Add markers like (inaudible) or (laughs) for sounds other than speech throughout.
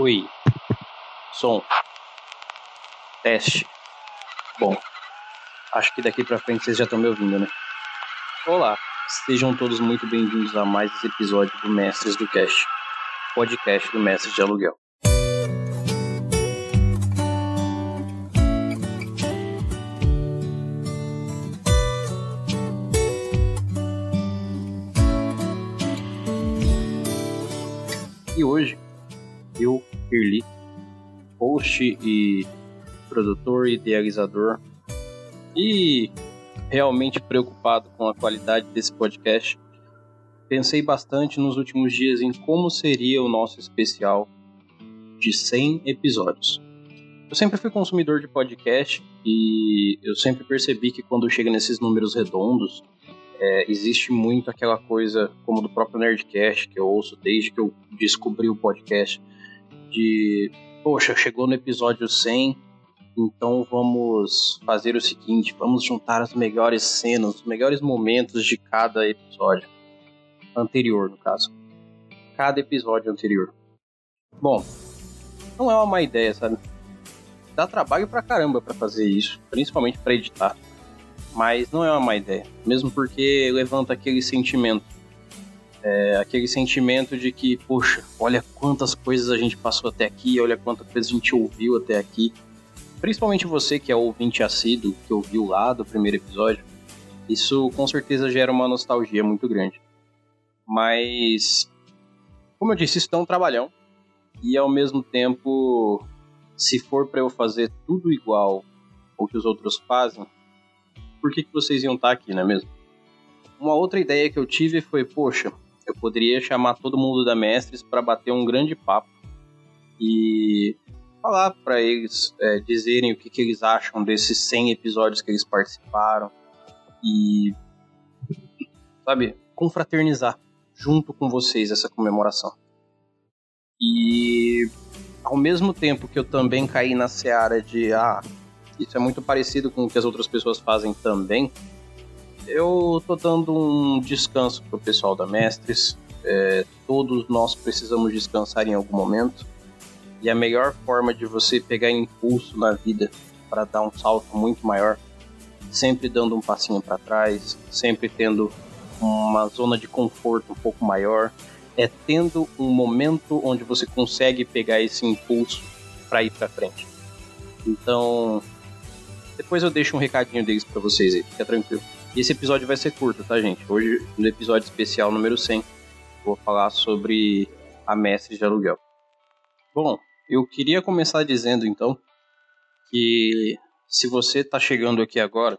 Oi. Som. Teste. Bom, acho que daqui pra frente vocês já estão me ouvindo, né? Olá, sejam todos muito bem-vindos a mais esse episódio do Mestres do Cast, podcast do Mestres de Aluguel. E hoje, eu, Pirli, host e produtor e idealizador, e realmente preocupado com a qualidade desse podcast, pensei bastante nos últimos dias em como seria o nosso especial de 100 episódios. Eu sempre fui consumidor de podcast e eu sempre percebi que quando chega nesses números redondos, é, existe muito aquela coisa, como do próprio Nerdcast, que eu ouço desde que eu descobri o podcast, de, poxa, chegou no episódio 100, então vamos fazer o seguinte, vamos juntar as melhores cenas, os melhores momentos de cada episódio anterior, no caso. Cada episódio anterior. Bom, não é uma má ideia, sabe? Dá trabalho pra caramba pra fazer isso, principalmente pra editar. Mas não é uma má ideia, mesmo porque levanta aquele sentimento. É, aquele sentimento de que, poxa, olha quantas coisas a gente passou até aqui, olha quanta coisa a gente ouviu até aqui principalmente você que é ouvinte assíduo, que ouviu lá do primeiro episódio, isso com certeza gera uma nostalgia muito grande. Mas, como eu disse, isso é um trabalhão. E ao mesmo tempo, se for para eu fazer tudo igual o que os outros fazem, por que, que vocês iam estar aqui, não é mesmo? Uma outra ideia que eu tive foi, poxa, eu poderia chamar todo mundo da Mestres para bater um grande papo e falar para eles é, dizerem o que, que eles acham desses 100 episódios que eles participaram e, sabe, confraternizar junto com vocês essa comemoração. E ao mesmo tempo que eu também caí na seara de ah, isso é muito parecido com o que as outras pessoas fazem também, eu tô dando um descanso pro pessoal da Mestres. É, todos nós precisamos descansar em algum momento e a melhor forma de você pegar impulso na vida para dar um salto muito maior, sempre dando um passinho para trás, sempre tendo uma zona de conforto um pouco maior, é tendo um momento onde você consegue pegar esse impulso para ir para frente. Então, depois eu deixo um recadinho deles para vocês aí, fica tranquilo. E esse episódio vai ser curto, tá, gente? Hoje, no episódio especial número 100, vou falar sobre a mestre de aluguel. Bom, eu queria começar dizendo então que se você está chegando aqui agora,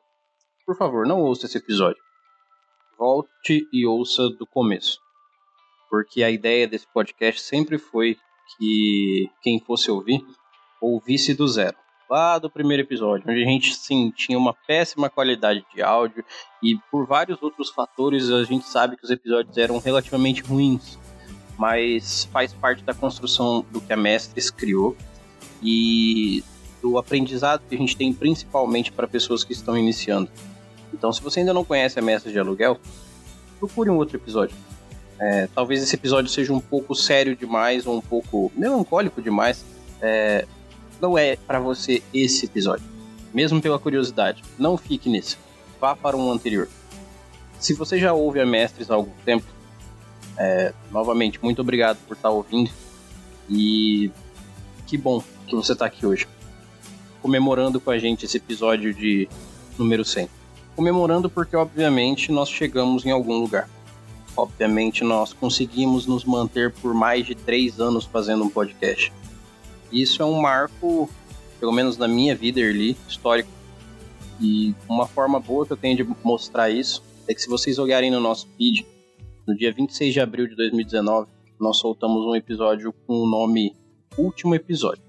por favor, não ouça esse episódio. Volte e ouça do começo. Porque a ideia desse podcast sempre foi que quem fosse ouvir, ouvisse do zero. Lá do primeiro episódio, onde a gente sim tinha uma péssima qualidade de áudio e por vários outros fatores a gente sabe que os episódios eram relativamente ruins mas faz parte da construção do que a Mestres criou e do aprendizado que a gente tem principalmente para pessoas que estão iniciando. Então, se você ainda não conhece a Mestres de Aluguel, procure um outro episódio. É, talvez esse episódio seja um pouco sério demais ou um pouco melancólico demais. É, não é para você esse episódio. Mesmo pela curiosidade, não fique nesse. Vá para um anterior. Se você já ouve a Mestres há algum tempo, é, novamente, muito obrigado por estar ouvindo e que bom que você está aqui hoje, comemorando com a gente esse episódio de número 100. Comemorando porque, obviamente, nós chegamos em algum lugar. Obviamente, nós conseguimos nos manter por mais de três anos fazendo um podcast. Isso é um marco, pelo menos na minha vida, Erli, histórico. E uma forma boa que eu tenho de mostrar isso é que se vocês olharem no nosso feed, no dia 26 de abril de 2019, nós soltamos um episódio com o nome Último Episódio.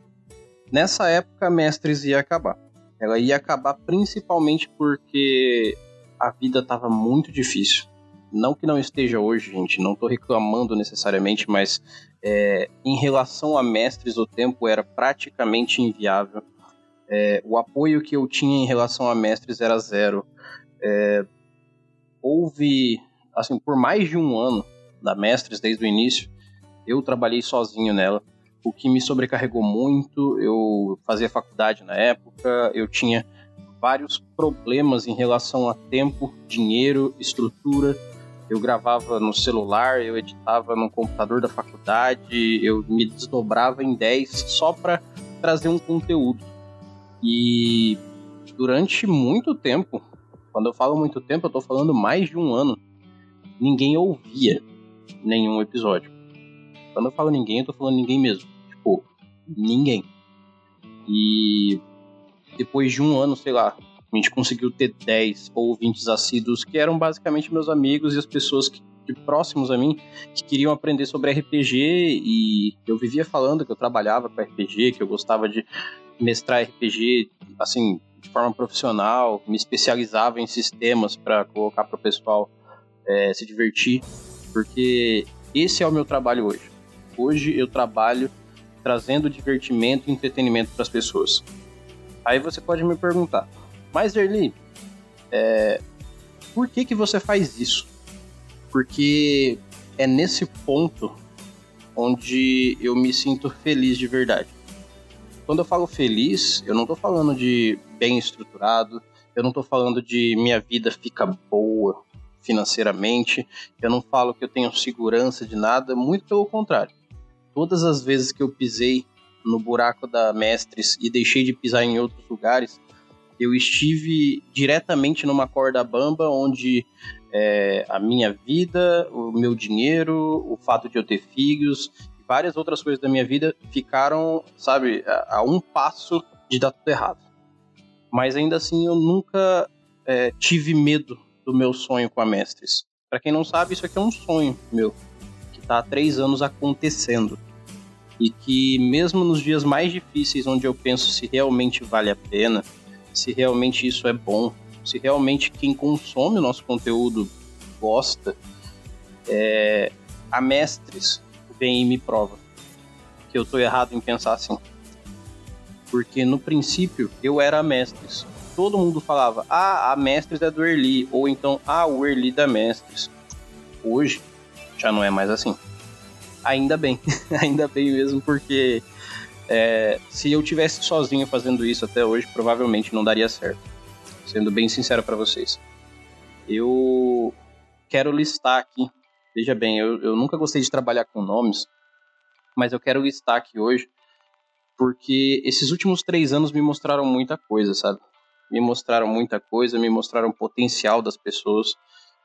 Nessa época, Mestres ia acabar. Ela ia acabar principalmente porque a vida estava muito difícil. Não que não esteja hoje, gente, não estou reclamando necessariamente, mas é, em relação a Mestres, o tempo era praticamente inviável. É, o apoio que eu tinha em relação a Mestres era zero. É, houve assim, por mais de um ano da Mestres, desde o início, eu trabalhei sozinho nela. o que me sobrecarregou muito. Eu fazia faculdade na época, eu tinha vários problemas em relação a tempo, dinheiro, estrutura. Eu gravava no celular, eu editava no computador da faculdade, eu me desdobrava em 10 só para trazer um conteúdo. E durante muito tempo, quando eu falo muito tempo, eu estou falando mais de um ano, ninguém ouvia nenhum episódio. Quando eu falo ninguém, eu tô falando ninguém mesmo. Tipo, ninguém. E depois de um ano, sei lá, a gente conseguiu ter 10 ouvintes assíduos, que eram basicamente meus amigos e as pessoas que, que, próximos a mim que queriam aprender sobre RPG e eu vivia falando que eu trabalhava com RPG, que eu gostava de mestrar RPG, assim, de forma profissional, me especializava em sistemas para colocar para o pessoal é, se divertir, porque esse é o meu trabalho hoje. Hoje eu trabalho trazendo divertimento e entretenimento para as pessoas. Aí você pode me perguntar, mas Erli, é, por que que você faz isso? Porque é nesse ponto onde eu me sinto feliz de verdade. Quando eu falo feliz, eu não estou falando de bem estruturado, eu não estou falando de minha vida fica boa financeiramente, eu não falo que eu tenho segurança de nada, muito pelo contrário todas as vezes que eu pisei no buraco da Mestres e deixei de pisar em outros lugares, eu estive diretamente numa corda bamba onde é, a minha vida, o meu dinheiro, o fato de eu ter filhos e várias outras coisas da minha vida ficaram, sabe, a, a um passo de dar tudo errado. Mas ainda assim eu nunca é, tive medo do meu sonho com a Mestres. Para quem não sabe, isso aqui é um sonho meu está há três anos acontecendo. E que mesmo nos dias mais difíceis, onde eu penso se realmente vale a pena, se realmente isso é bom, se realmente quem consome o nosso conteúdo gosta, é, a Mestres vem e me prova que eu estou errado em pensar assim. Porque no princípio eu era a Mestres. Todo mundo falava, ah, a Mestres é do Erli, ou então, ah, o Erli da Mestres. Hoje, já não é mais assim. Ainda bem, (laughs) ainda bem mesmo, porque é, se eu tivesse sozinho fazendo isso até hoje, provavelmente não daria certo. Sendo bem sincero para vocês. Eu quero listar aqui. Veja bem, eu, eu nunca gostei de trabalhar com nomes, mas eu quero listar aqui hoje porque esses últimos três anos me mostraram muita coisa, sabe? Me mostraram muita coisa, me mostraram o potencial das pessoas,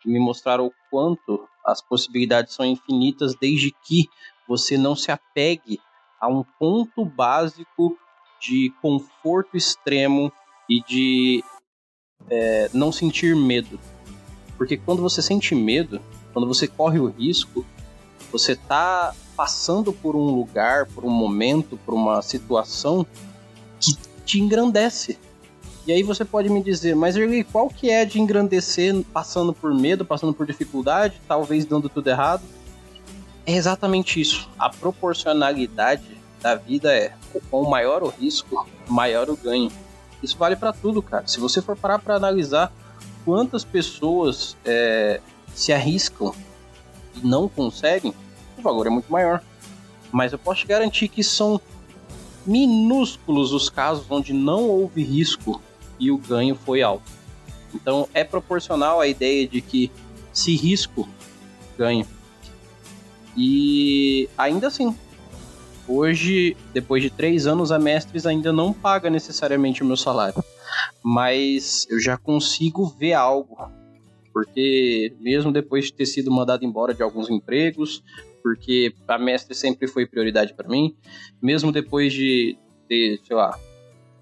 me mostraram o quanto as possibilidades são infinitas desde que você não se apegue a um ponto básico de conforto extremo e de é, não sentir medo. Porque quando você sente medo, quando você corre o risco, você está passando por um lugar, por um momento, por uma situação que te engrandece. E aí você pode me dizer, mas Erli, qual que é de engrandecer passando por medo, passando por dificuldade, talvez dando tudo errado? É exatamente isso. A proporcionalidade da vida é com maior o risco, maior o ganho. Isso vale para tudo, cara. Se você for parar para analisar quantas pessoas é, se arriscam e não conseguem, o valor é muito maior. Mas eu posso te garantir que são minúsculos os casos onde não houve risco e o ganho foi alto. Então é proporcional à ideia de que se risco, ganho. E ainda assim, hoje, depois de três anos, a Mestres ainda não paga necessariamente o meu salário. Mas eu já consigo ver algo. Porque mesmo depois de ter sido mandado embora de alguns empregos, porque a Mestre sempre foi prioridade para mim, mesmo depois de ter, sei lá,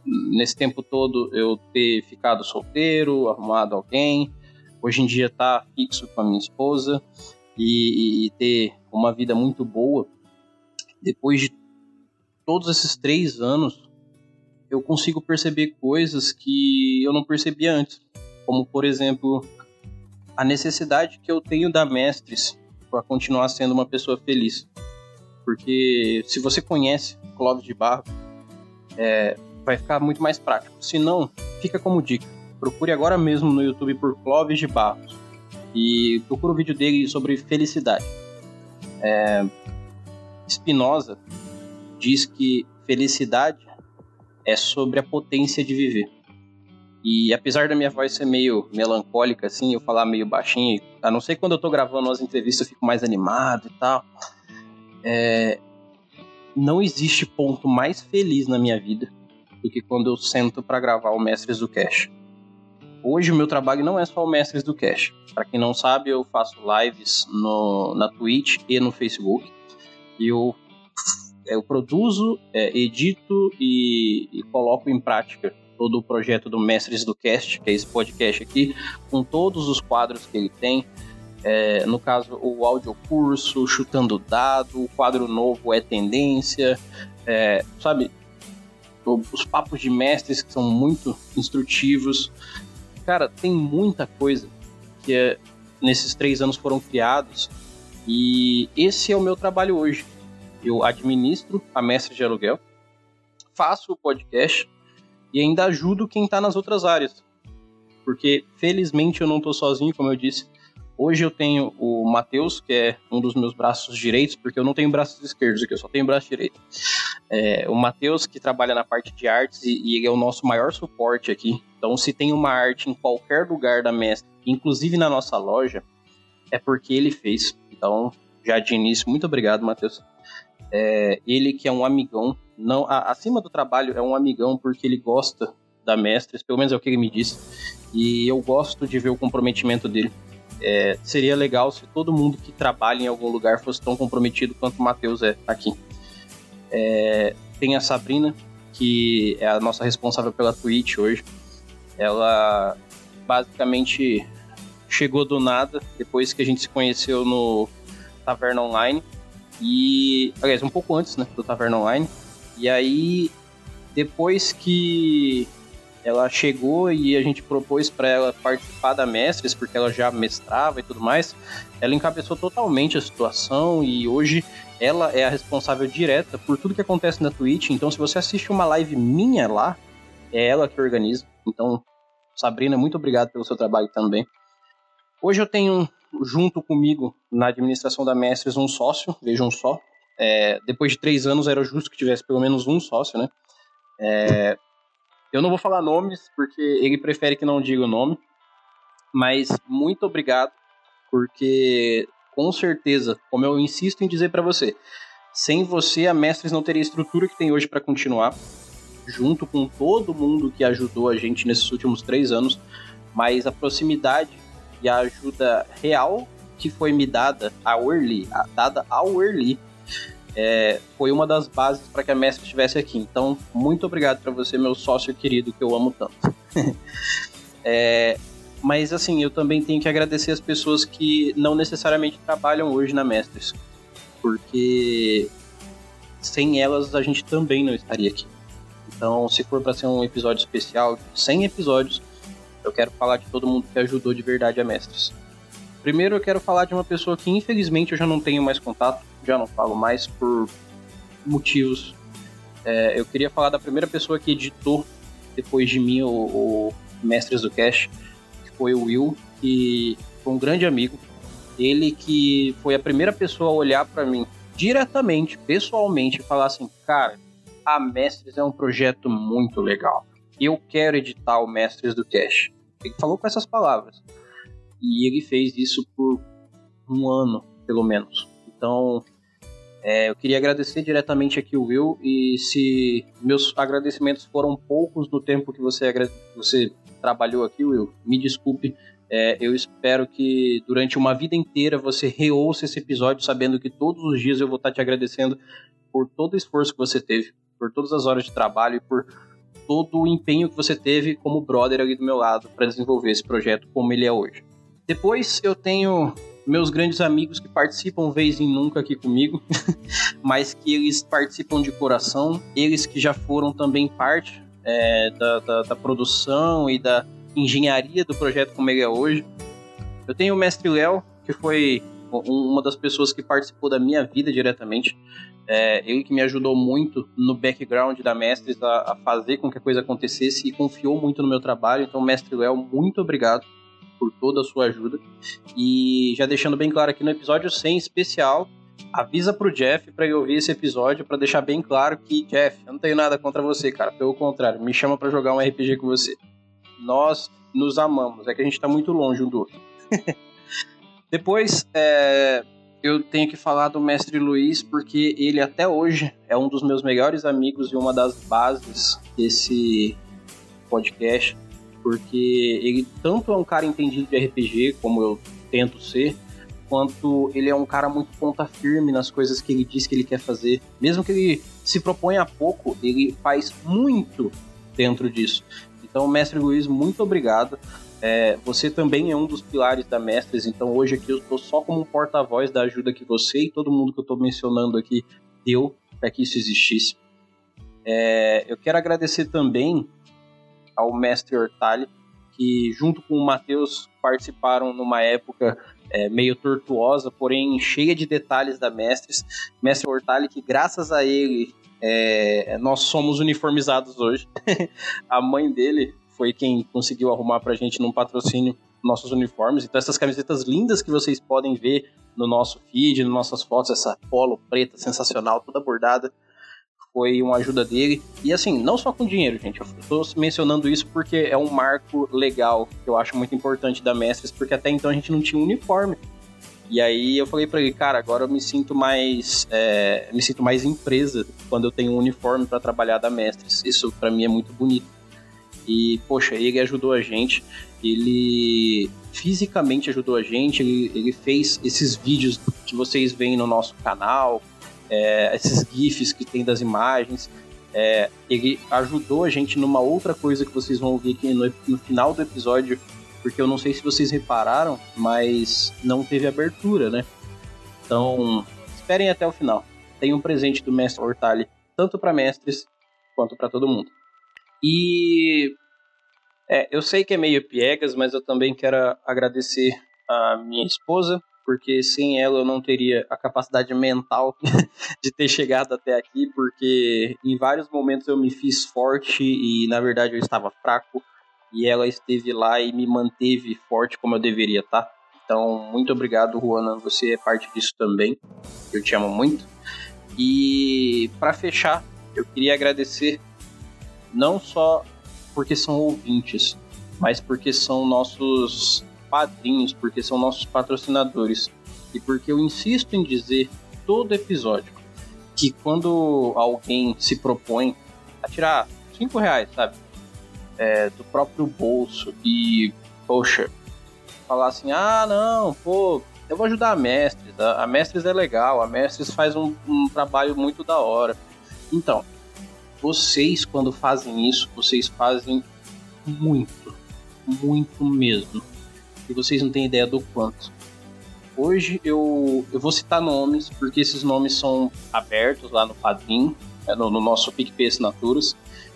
nesse tempo todo eu ter ficado solteiro, arrumado alguém, hoje em dia tá fixo com a minha esposa e, e, ter uma vida muito boa, depois de todos esses três anos, eu consigo perceber coisas que eu não percebia antes, como por exemplo a necessidade que eu tenho da Mestres para continuar sendo uma pessoa feliz, porque se você conhece Clóvis de Barro, é, vai ficar muito mais prático. Se não, fica como dica. Procure agora mesmo no YouTube por Clóvis de Barros e procure o vídeo dele sobre felicidade. É... Spinoza diz que felicidade é sobre a potência de viver. E apesar da minha voz ser meio melancólica, assim, eu falar meio baixinho, a não ser quando eu tô gravando as entrevistas eu fico mais animado e tal. É... Não existe ponto mais feliz na minha vida do que quando eu sento para gravar o Mestres do Cash. Hoje o meu trabalho não é só o Mestres do Cash. Para quem não sabe, eu faço lives no, na Twitch e no Facebook. Eu, eu produzo, é, edito e, e coloco em prática todo o projeto do Mestres do Cast, que é esse podcast aqui, com todos os quadros que ele tem. É, no caso, o audiocurso, Chutando Dado, o quadro novo é Tendência, é, sabe? Os papos de mestres que são muito instrutivos. Cara, tem muita coisa que é, nesses três anos foram criados e esse é o meu trabalho hoje. Eu administro a Mestre de Aluguel, faço o podcast, e ainda ajudo quem está nas outras áreas. Porque felizmente eu não estou sozinho, como eu disse. Hoje eu tenho o Matheus, que é um dos meus braços direitos, porque eu não tenho braços esquerdos aqui, eu só tenho braço direito. É, o Matheus, que trabalha na parte de artes, e, e é o nosso maior suporte aqui. Então, se tem uma arte em qualquer lugar da mestre, inclusive na nossa loja, é porque ele fez. Então, já de início, muito obrigado, Matheus. É, ele que é um amigão, não a, acima do trabalho é um amigão porque ele gosta da Mestres, pelo menos é o que ele me disse, e eu gosto de ver o comprometimento dele. É, seria legal se todo mundo que trabalha em algum lugar fosse tão comprometido quanto o Matheus é aqui. É, tem a Sabrina, que é a nossa responsável pela Twitch hoje. Ela basicamente chegou do nada depois que a gente se conheceu no Taverna Online e, aliás, um pouco antes, né, do Taverna Online. E aí, depois que ela chegou e a gente propôs para ela participar da Mestres, porque ela já mestrava e tudo mais, ela encabeçou totalmente a situação e hoje ela é a responsável direta por tudo que acontece na Twitch. Então, se você assiste uma live minha lá, é ela que organiza. Então, Sabrina, muito obrigado pelo seu trabalho também. Hoje eu tenho junto comigo na administração da Mestres um sócio, vejam só. É, depois de três anos era justo que tivesse pelo menos um sócio, né? É, eu não vou falar nomes porque ele prefere que não diga o nome, mas muito obrigado porque com certeza, como eu insisto em dizer para você, sem você a Mestres não teria a estrutura que tem hoje para continuar, junto com todo mundo que ajudou a gente nesses últimos três anos, mas a proximidade e a ajuda real que foi me dada ao Early, dada ao Early, é, foi uma das bases para que a Mestre estivesse aqui. Então, muito obrigado para você, meu sócio querido, que eu amo tanto. (laughs) é, mas, assim, eu também tenho que agradecer as pessoas que não necessariamente trabalham hoje na Mestres, porque sem elas a gente também não estaria aqui. Então, se for para ser um episódio especial, 100 episódios, eu quero falar de todo mundo que ajudou de verdade a Mestres. Primeiro eu quero falar de uma pessoa que infelizmente eu já não tenho mais contato, já não falo mais por motivos. É, eu queria falar da primeira pessoa que editou depois de mim o, o Mestres do Cash, que foi o Will, que foi um grande amigo. Ele que foi a primeira pessoa a olhar para mim diretamente, pessoalmente, e falar assim: cara, a Mestres é um projeto muito legal eu quero editar o Mestres do Cash. Ele falou com essas palavras. E ele fez isso por um ano, pelo menos. Então, é, eu queria agradecer diretamente aqui o Will. E se meus agradecimentos foram poucos no tempo que você, você trabalhou aqui, Will, me desculpe. É, eu espero que durante uma vida inteira você reouça esse episódio sabendo que todos os dias eu vou estar te agradecendo por todo o esforço que você teve, por todas as horas de trabalho e por todo o empenho que você teve como brother ali do meu lado para desenvolver esse projeto como ele é hoje. Depois eu tenho meus grandes amigos que participam vez em nunca aqui comigo, (laughs) mas que eles participam de coração, eles que já foram também parte é, da, da, da, produção e da engenharia do projeto como ele é hoje. Eu tenho o mestre Léo, que foi uma das pessoas que participou da minha vida diretamente. É, ele que me ajudou muito no background da Mestres a, a, fazer com que a coisa acontecesse e confiou muito no meu trabalho. Então, Mestre Léo, muito obrigado por toda a sua ajuda. E já deixando bem claro aqui no episódio 100 especial, avisa pro Jeff para eu ouvir esse episódio para deixar bem claro que, Jeff, eu não tenho nada contra você, cara. Pelo contrário, me chama para jogar um RPG com você. Nós nos amamos, é que a gente tá muito longe um do outro. (laughs) Depois, é, eu tenho que falar do mestre Luiz, porque ele até hoje é um dos meus melhores amigos e uma das bases desse podcast, porque ele tanto é um cara entendido de RPG, como eu tento ser, quanto ele é um cara muito ponta firme nas coisas que ele diz que ele quer fazer. Mesmo que ele se proponha pouco, ele faz muito dentro disso. Então, mestre Luiz, muito obrigado. É, você também é um dos pilares da Mestres, então hoje aqui eu estou só como um porta-voz da ajuda que você e todo mundo que eu estou mencionando aqui deu para que isso existisse. É, eu quero agradecer também ao mestre Hortali, que junto com o Matheus participaram numa época é, meio tortuosa, porém cheia de detalhes da Mestres. Mestre Hortali, que graças a ele é, nós somos uniformizados hoje. (laughs) a mãe dele foi quem conseguiu arrumar pra gente num patrocínio nossos uniformes. Então essas camisetas lindas que vocês podem ver no nosso feed, nas nossas fotos, essa polo preta sensacional, toda bordada, foi uma ajuda dele. E assim, não só com dinheiro, gente. Eu tô mencionando isso porque é um marco legal que eu acho muito importante da Mestres, porque até então a gente não tinha um uniforme. E aí eu falei para ele, cara, agora eu me sinto mais, é, me sinto mais empresa quando eu tenho um uniforme para trabalhar da Mestres. Isso para mim é muito bonito. E, poxa, ele ajudou a gente, ele fisicamente ajudou a gente, ele, ele fez esses vídeos que vocês veem no nosso canal, é, esses GIFs que tem das imagens. É, ele ajudou a gente numa outra coisa que vocês vão ouvir aqui no, no final do episódio, porque eu não sei se vocês repararam, mas não teve abertura, né? Então, esperem até o final. Tem um presente do mestre Hortali, tanto para mestres quanto para todo mundo. E é, eu sei que é meio piegas, mas eu também quero agradecer a minha esposa, porque sem ela eu não teria a capacidade mental (laughs) de ter chegado até aqui, porque em vários momentos eu me fiz forte e na verdade eu estava fraco, e ela esteve lá e me manteve forte como eu deveria, tá? Então, muito obrigado, Juana, você é parte disso também. Eu te amo muito. E para fechar, eu queria agradecer não só porque são ouvintes, mas porque são nossos padrinhos, porque são nossos patrocinadores. E porque eu insisto em dizer todo episódio que quando alguém se propõe a tirar cinco reais, sabe, é, do próprio bolso e, poxa, falar assim, ah, não, pô, eu vou ajudar a Mestres, a, a Mestres é legal, a Mestres faz um, um trabalho muito da hora. Então, vocês, quando fazem isso, vocês fazem muito, muito mesmo. E vocês não têm ideia do quanto. Hoje eu, eu vou citar nomes, porque esses nomes são abertos lá no Padrim, é, no, no, nosso PicPay Assinaturas.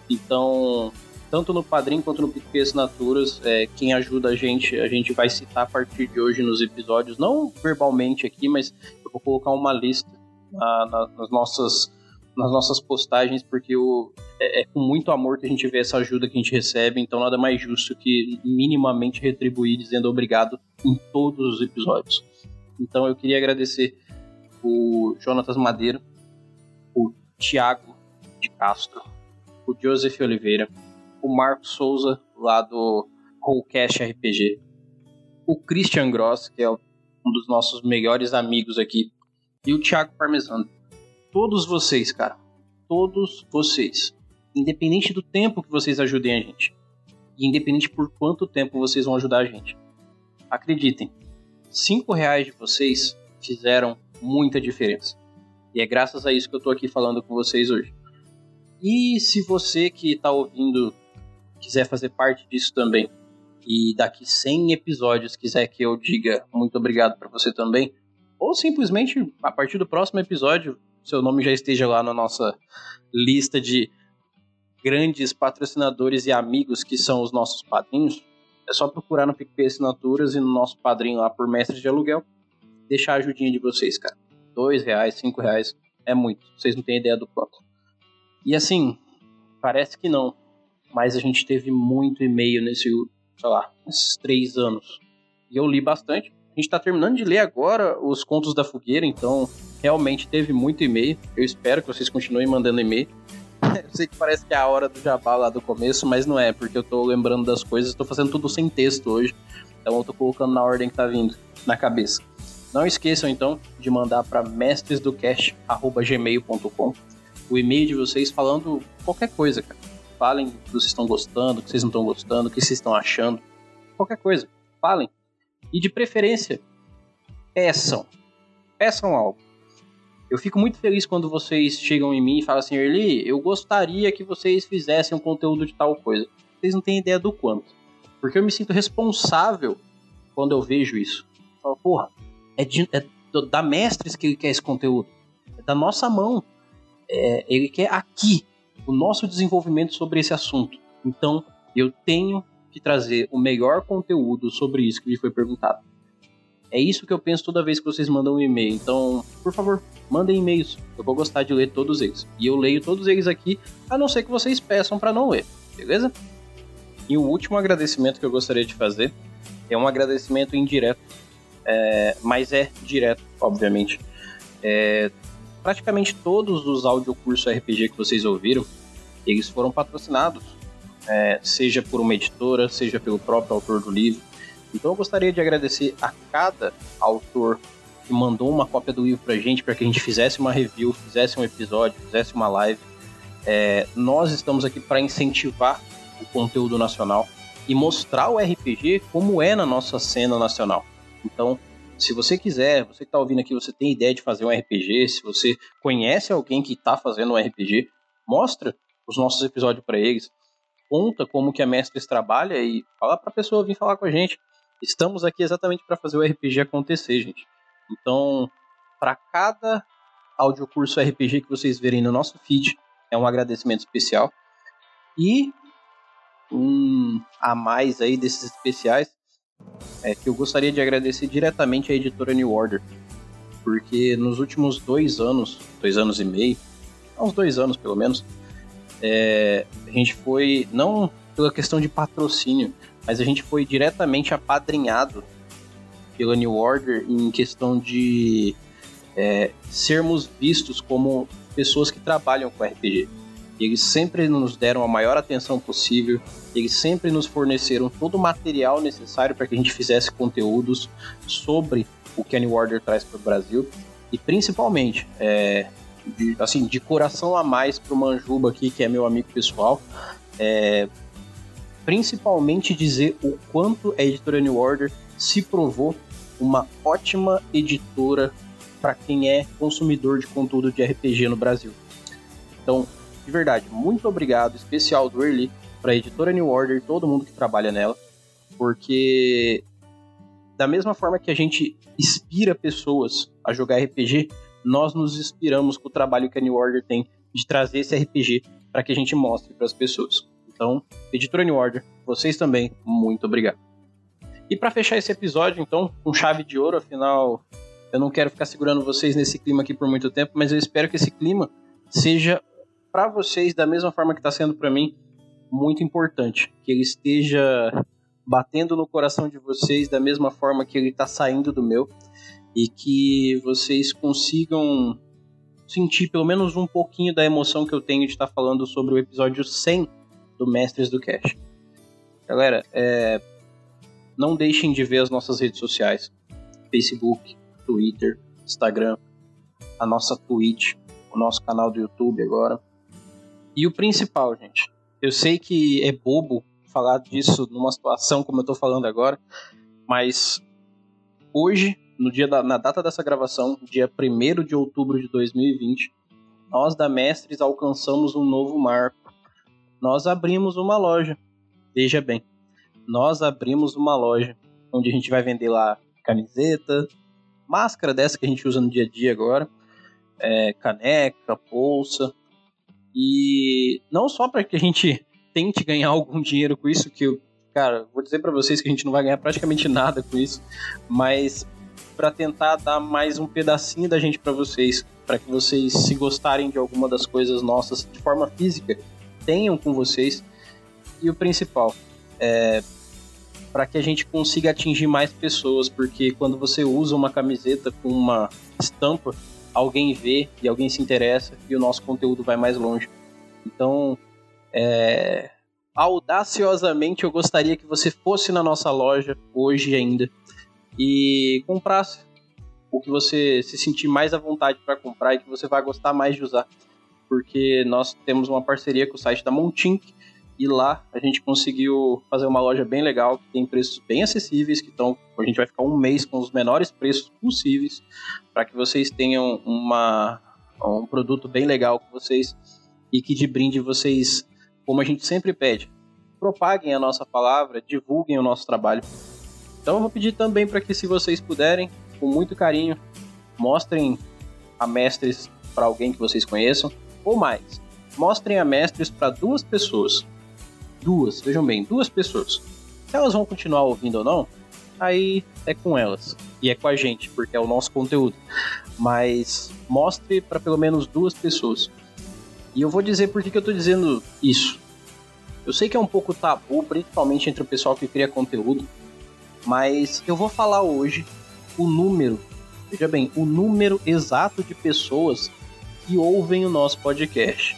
Então, tanto no Padrim quanto no PicPay Assinaturas, é, quem ajuda a gente, a gente vai citar a partir de hoje nos episódios, não verbalmente aqui, mas eu vou colocar uma lista na, na, nas nossas nas nossas postagens, porque o, é, é, com muito amor que a gente vê essa ajuda que a gente recebe, então nada mais justo que minimamente retribuir dizendo obrigado em todos os episódios. Então eu queria agradecer o Jonatas Madeira, o Tiago de Castro, o Joseph Oliveira, o Marcos Souza, lá do Rollcast RPG, o Christian Gross, que é um dos nossos melhores amigos aqui, e o Thiago Parmesano todos vocês, cara. Todos vocês. Independente do tempo que vocês ajudem a gente. E independente por quanto tempo vocês vão ajudar a gente. Acreditem, cinco reais de vocês fizeram muita diferença. E é graças a isso que eu tô aqui falando com vocês hoje. E se você que está ouvindo quiser fazer parte disso também, e daqui 100 episódios quiser que eu diga muito obrigado para você também, ou simplesmente a partir do próximo episódio seu nome já esteja lá na nossa lista de grandes patrocinadores e amigos que são os nossos padrinhos, é só procurar no PicPay Assinaturas e no nosso padrinho lá por Mestre de Aluguel. Deixar a ajudinha de vocês, cara. Dois reais, cinco reais, é muito. Vocês não têm ideia do quanto. E assim, parece que não, mas a gente teve muito e-mail nesse, sei lá, nesses três anos. E eu li bastante. A gente tá terminando de ler agora os Contos da Fogueira, então realmente teve muito e-mail. Eu espero que vocês continuem mandando e-mail. (laughs) Eu sei que parece que é a hora do jabá lá do começo, mas não é, porque eu tô lembrando das coisas, tô fazendo tudo sem texto hoje. Então eu tô colocando na ordem que tá vindo na cabeça. Não esqueçam então de mandar para mestresdocast@gmail.com o e-mail de vocês falando qualquer coisa, cara. Falem que vocês estão gostando, que vocês não estão gostando, o que vocês estão achando. Qualquer coisa. Falem. E de preferência, peçam. Peçam algo. Eu fico muito feliz quando vocês chegam em mim e falam assim, Erli, eu gostaria que vocês fizessem um conteúdo de tal coisa. Vocês não têm ideia do quanto. Porque eu me sinto responsável quando eu vejo isso. Eu falo, porra, é, de, é da Mestres que ele quer esse conteúdo. É da nossa mão. É, ele quer aqui o nosso desenvolvimento sobre esse assunto. Então, eu tenho que trazer o melhor conteúdo sobre isso que lhe foi perguntado. É isso que eu penso toda vez que vocês mandam um e-mail. Então, por favor, mandem e-mails. Eu vou gostar de ler todos eles. E eu leio todos eles aqui, a não ser que vocês peçam para não ler, beleza? E o último agradecimento que eu gostaria de fazer é um agradecimento indireto, é, mas é direto, obviamente. É, praticamente todos os audiocursos RPG que vocês ouviram, eles foram patrocinados, é, seja por uma editora, seja pelo próprio autor do livro. Então eu gostaria de agradecer a cada autor que mandou uma cópia do livro pra gente, para que a gente fizesse uma review, fizesse um episódio, fizesse uma live. É, nós estamos aqui para incentivar o conteúdo nacional e mostrar o RPG como é na nossa cena nacional. Então, se você quiser, você que está ouvindo aqui, você tem ideia de fazer um RPG, se você conhece alguém que está fazendo um RPG, mostra os nossos episódios para eles, conta como que a Mestres trabalha e fala para a pessoa vir falar com a gente. Estamos aqui exatamente para fazer o RPG acontecer, gente. Então, para cada audiocurso RPG que vocês verem no nosso feed, é um agradecimento especial. E um a mais aí desses especiais é que eu gostaria de agradecer diretamente à editora New Order, porque nos últimos dois anos, dois anos e meio, uns dois anos pelo menos, é, a gente foi, não pela questão de patrocínio, mas a gente foi diretamente apadrinhado pela New Order em questão de é, sermos vistos como pessoas que trabalham com RPG. Eles sempre nos deram a maior atenção possível, eles sempre nos forneceram todo o material necessário para que a gente fizesse conteúdos sobre o que a New Order traz para o Brasil. E principalmente, é, de, assim, de coração a mais para o Manjuba aqui, que é meu amigo pessoal, é, principalmente dizer o quanto a editora New Order se provou uma ótima editora para quem é consumidor de conteúdo de RPG no Brasil. Então, de verdade, muito obrigado, especial do Early, para a editora New Order, todo mundo que trabalha nela, porque da mesma forma que a gente inspira pessoas a jogar RPG, nós nos inspiramos com o trabalho que a New Order tem de trazer esse RPG para que a gente mostre para as pessoas. Então, editora New Order, vocês também, muito obrigado. E para fechar esse episódio, então, com chave de ouro, afinal, eu não quero ficar segurando vocês nesse clima aqui por muito tempo, mas eu espero que esse clima seja para vocês, da mesma forma que está sendo para mim, muito importante. Que ele esteja batendo no coração de vocês da mesma forma que ele está saindo do meu e que vocês consigam sentir pelo menos um pouquinho da emoção que eu tenho de estar falando sobre o episódio 100 do Mestres do Cash. Galera, é... não deixem de ver as nossas redes sociais: Facebook, Twitter, Instagram, a nossa Twitch, o nosso canal do YouTube agora. E o principal, gente, eu sei que é bobo falar disso numa situação como eu tô falando agora, mas hoje, no dia da, na data dessa gravação, dia 1 de outubro de 2020, nós da Mestres alcançamos um novo marco. Nós abrimos uma loja. Veja bem, nós abrimos uma loja onde a gente vai vender lá camiseta, máscara dessa que a gente usa no dia a dia agora, é, caneca, bolsa, e não só para que a gente (laughs) tente ganhar algum dinheiro com isso, que eu, cara, vou dizer para vocês que a gente não vai ganhar praticamente nada com isso, mas para tentar dar mais um pedacinho da gente para vocês, para que vocês, se gostarem de alguma das coisas nossas de forma física, tenham com vocês. E o principal, é para que a gente consiga atingir mais pessoas, porque quando você usa uma camiseta com uma estampa alguém vê e alguém se interessa e o nosso conteúdo vai mais longe. Então, é, audaciosamente eu gostaria que você fosse na nossa loja hoje ainda e comprasse o que você se sentir mais à vontade para comprar e que você vai gostar mais de usar. Porque nós temos uma parceria com o site da Montink e lá a gente conseguiu fazer uma loja bem legal, que tem preços bem acessíveis, que estão. A gente vai ficar um mês com os menores preços possíveis, para que vocês tenham uma, um produto bem legal com vocês e que de brinde vocês, como a gente sempre pede, propaguem a nossa palavra, divulguem o nosso trabalho. Então eu vou pedir também para que, se vocês puderem, com muito carinho, mostrem a Mestres para alguém que vocês conheçam, ou mais, mostrem a Mestres para duas pessoas duas, vejam bem, duas pessoas. Se elas vão continuar ouvindo ou não, aí é com elas. E é com a gente, porque é o nosso conteúdo. Mas mostre para pelo menos duas pessoas. E eu vou dizer por que, eu estou dizendo isso. Eu sei que é um pouco tabu, principalmente entre o pessoal que cria conteúdo, mas eu vou falar hoje o número, veja bem, o número exato de pessoas que ouvem o nosso podcast.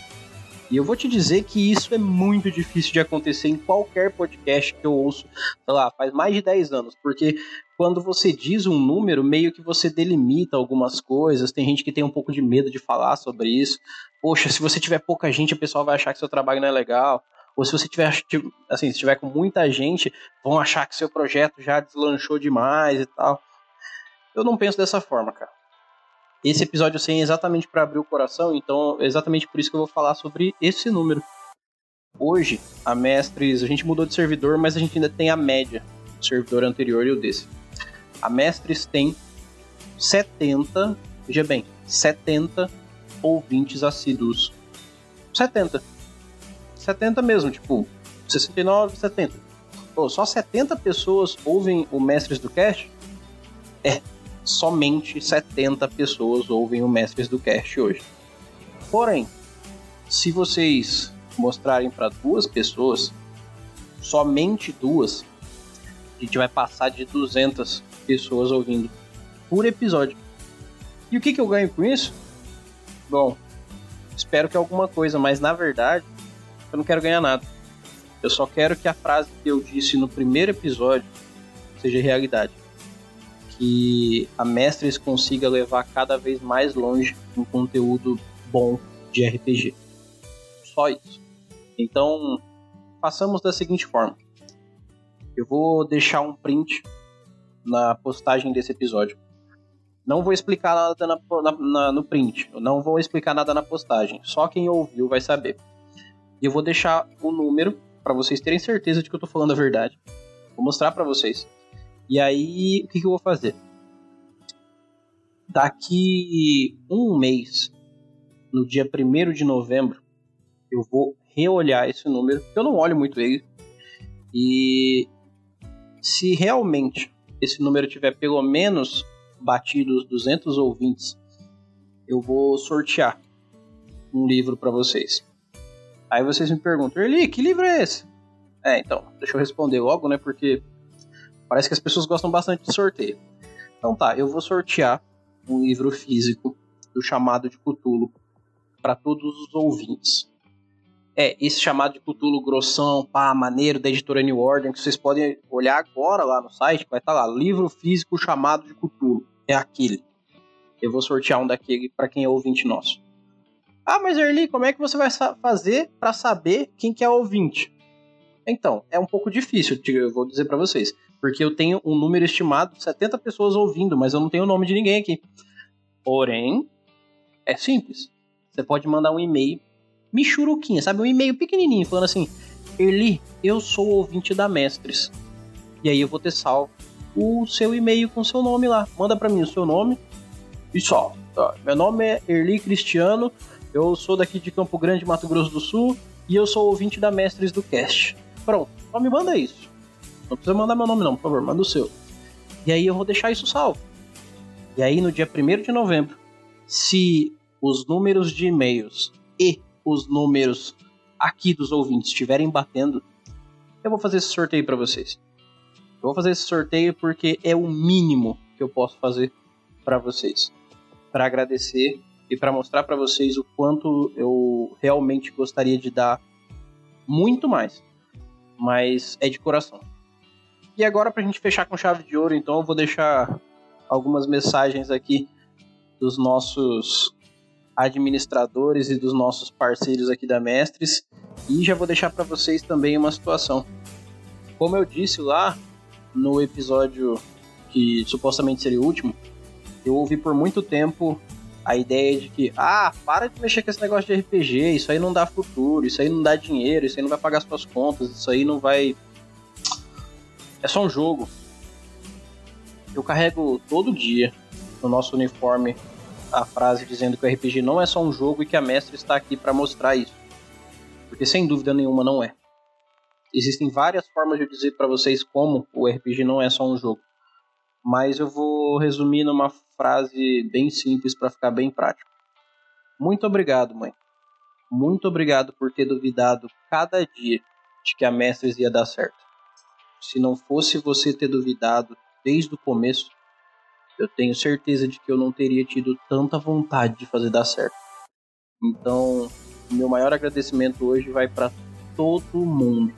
E eu vou te dizer que isso é muito difícil de acontecer em qualquer podcast que eu ouço, sei lá, faz mais de 10 anos, porque quando você diz um número, meio que você delimita algumas coisas, tem gente que tem um pouco de medo de falar sobre isso. Poxa, se você tiver pouca gente, o pessoal vai achar que seu trabalho não é legal. Ou se você tiver, assim, se tiver com muita gente, vão achar que seu projeto já deslanchou demais e tal. Eu não penso dessa forma, cara. Esse episódio 100 é exatamente para abrir o coração, então é exatamente por isso que eu vou falar sobre esse número. Hoje, a Mestres, a gente mudou de servidor, mas a gente ainda tem a média do servidor anterior e o desse. A Mestres tem 70, veja bem, 70 ouvintes assíduos. 70. 70 mesmo, tipo, 69, 70. Pô, só 70 pessoas ouvem o Mestres do Cast? É, somente 70 pessoas ouvem o Mestres do Cast hoje. Porém, se vocês mostrarem para duas pessoas, somente duas, a gente vai passar de 200 pessoas ouvindo por episódio. E o que, que eu ganho com isso? Bom, espero que alguma coisa, mas na verdade eu não quero ganhar nada. Eu só quero que a frase que eu disse no primeiro episódio seja realidade que a Mestres consiga levar cada vez mais longe um conteúdo bom de RPG. Só isso. Então, façamos da seguinte forma. Eu vou deixar um print na postagem desse episódio. Não vou explicar nada na, na, na, no print. Eu não vou explicar nada na postagem. Só quem ouviu vai saber. E eu vou deixar o número para vocês terem certeza de que eu tô falando a verdade. Vou mostrar para vocês. E aí, o que, que eu vou fazer? Daqui um mês, no dia 1 de novembro, eu vou reolhar esse número, eu não olho muito ele. E se realmente esse número tiver pelo menos batido os 200 ouvintes, eu vou sortear um livro para vocês. Aí vocês me perguntam, Erli, que livro é esse? É, então, deixa eu responder logo, né? Porque Parece que as pessoas gostam bastante de sorteio. Então tá, eu vou sortear um livro físico do chamado de Cthulhu para todos os ouvintes. É, esse chamado de Cthulhu grossão, pá, maneiro, da editora New Order, que vocês podem olhar agora lá no site, vai estar tá lá, livro físico chamado de Cthulhu. É aquele. Eu vou sortear um daquele para quem é ouvinte nosso. Ah, mas Erli, como é que você vai fazer para saber quem que é ouvinte? Então, é um pouco difícil, eu vou dizer para vocês. Porque eu tenho um número estimado de 70 pessoas ouvindo, mas eu não tenho o nome de ninguém aqui. Porém, é simples. Você pode mandar um e-mail, michuruquinha, sabe? Um e-mail pequenininho, falando assim: Erli, eu sou ouvinte da Mestres. E aí eu vou ter salvo o seu e-mail com seu nome lá. Manda para mim o seu nome e só. Meu nome é Erli Cristiano, eu sou daqui de Campo Grande, Mato Grosso do Sul, e eu sou ouvinte da Mestres do Cast. Pronto, só me manda isso. Não precisa mandar meu nome, não, por favor, manda o seu. E aí eu vou deixar isso salvo. E aí no dia 1 de novembro, se os números de e-mails e os números aqui dos ouvintes estiverem batendo, eu vou fazer esse sorteio para vocês. Eu vou fazer esse sorteio porque é o mínimo que eu posso fazer para vocês. para agradecer e para mostrar para vocês o quanto eu realmente gostaria de dar muito mais. Mas é de coração. E agora, para a gente fechar com chave de ouro, então eu vou deixar algumas mensagens aqui dos nossos administradores e dos nossos parceiros aqui da Mestres. E já vou deixar para vocês também uma situação. Como eu disse lá no episódio que supostamente seria o último, eu ouvi por muito tempo a ideia de que, ah, para de mexer com esse negócio de RPG, isso aí não dá futuro, isso aí não dá dinheiro, isso aí não vai pagar suas contas, isso aí não vai. É só um jogo. Eu carrego todo dia no nosso uniforme a frase dizendo que o RPG não é só um jogo e que a mestre está aqui para mostrar isso. Porque sem dúvida nenhuma não é. Existem várias formas de dizer para vocês como o RPG não é só um jogo. Mas eu vou resumir numa frase bem simples para ficar bem prático. Muito obrigado, mãe. Muito obrigado por ter duvidado cada dia de que a Mestres ia dar certo. Se não fosse você ter duvidado desde o começo, eu tenho certeza de que eu não teria tido tanta vontade de fazer dar certo. Então, meu maior agradecimento hoje vai para todo mundo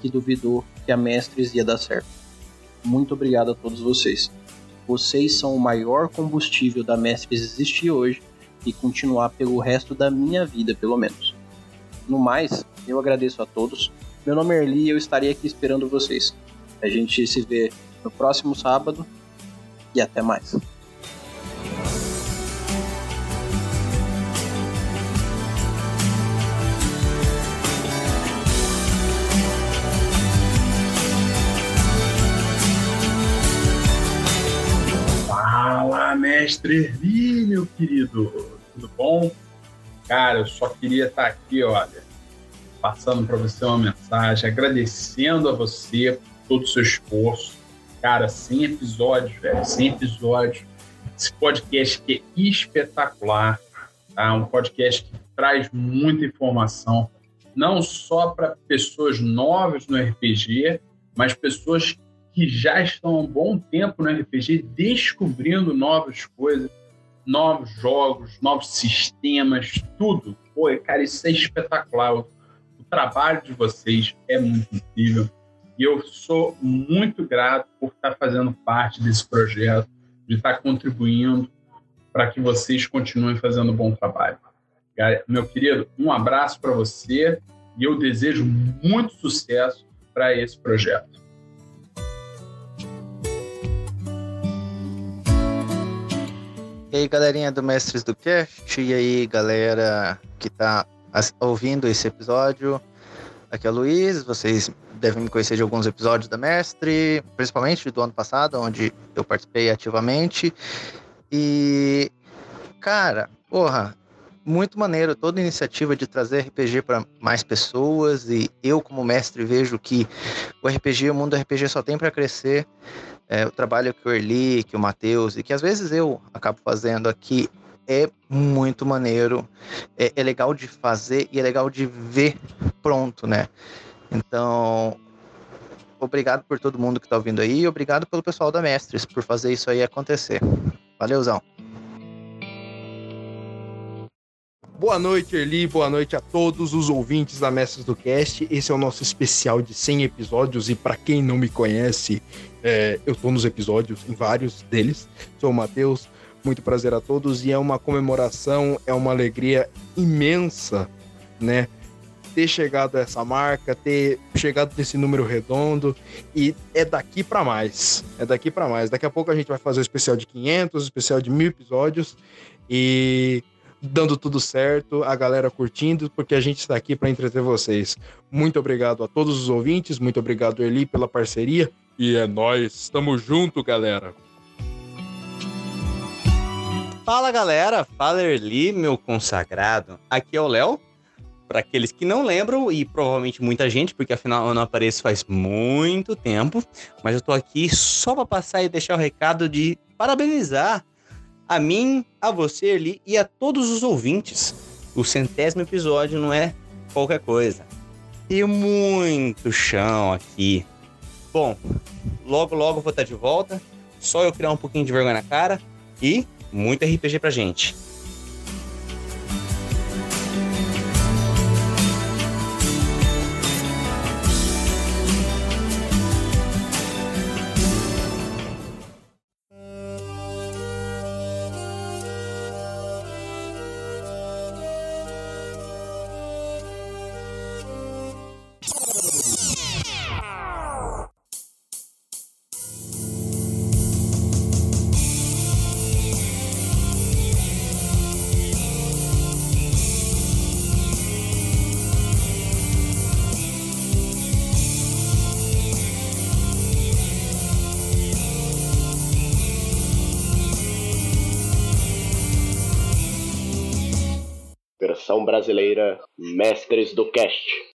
que duvidou que a Mestres ia dar certo. Muito obrigado a todos vocês. Vocês são o maior combustível da Mestres existir hoje e continuar pelo resto da minha vida, pelo menos. No mais, eu agradeço a todos. Meu nome é Erli e eu estarei aqui esperando vocês. A gente se vê no próximo sábado e até mais. Mestre Erli, meu querido. Tudo bom? Cara, eu só queria estar aqui, olha, passando para você uma mensagem, agradecendo a você por todo o seu esforço. Cara, 100 episódios, velho, 100 episódios. Esse podcast que é espetacular, tá? Um podcast que traz muita informação, não só para pessoas novas no RPG, mas pessoas que já estão há um bom tempo no RPG descobrindo novas coisas, novos jogos, novos sistemas, tudo. Pô, cara, isso é espetacular. O, trabalho de vocês é muito incrível. E eu sou muito grato por estar fazendo parte desse projeto, de estar contribuindo para que vocês continuem fazendo um bom trabalho. Meu querido, um abraço para você e eu desejo muito sucesso para esse projeto. E aí, galerinha do Mestres do Cast, e aí, galera que tá ouvindo esse episódio. Aqui é o Luiz, vocês devem me conhecer de alguns episódios da Mestre, principalmente do ano passado, onde eu participei ativamente. E, cara, porra, muito maneiro toda iniciativa de trazer RPG para mais pessoas e eu como mestre vejo que o RPG, o mundo do RPG só tem para crescer é, o trabalho que o Erli, que o Matheus e que às vezes eu acabo fazendo aqui é muito maneiro, é, é, legal de fazer e é legal de ver pronto, né? Então, obrigado por todo mundo que está ouvindo aí e obrigado pelo pessoal da Mestres por fazer isso aí acontecer. Valeuzão! Boa noite, Erli. Boa noite a todos os ouvintes da Mestres do Cast. Esse é o nosso especial de 100 episódios. E para quem não me conhece, é, eu estou nos episódios, em vários deles. Sou o Matheus. Muito prazer a todos. E é uma comemoração, é uma alegria imensa, né? Ter chegado a essa marca, ter chegado nesse número redondo. E é daqui para mais. É daqui para mais. Daqui a pouco a gente vai fazer o especial de 500, o especial de mil episódios. E dando tudo certo, a galera curtindo, porque a gente está aqui para entreter vocês. Muito obrigado a todos os ouvintes, muito obrigado, Eli, pela parceria. E é nós, estamos junto, galera. Fala, galera. Fala, Erli, meu consagrado. Aqui é o Léo. Para aqueles que não lembram, e provavelmente muita gente, porque afinal eu não apareço faz muito tempo, mas eu tô aqui só para passar e deixar o recado de parabenizar a mim, a você ali e a todos os ouvintes. O centésimo episódio não é qualquer coisa. E muito chão aqui. Bom, logo logo vou estar de volta. Só eu criar um pouquinho de vergonha na cara e muito RPG pra gente. Mestres do Cast.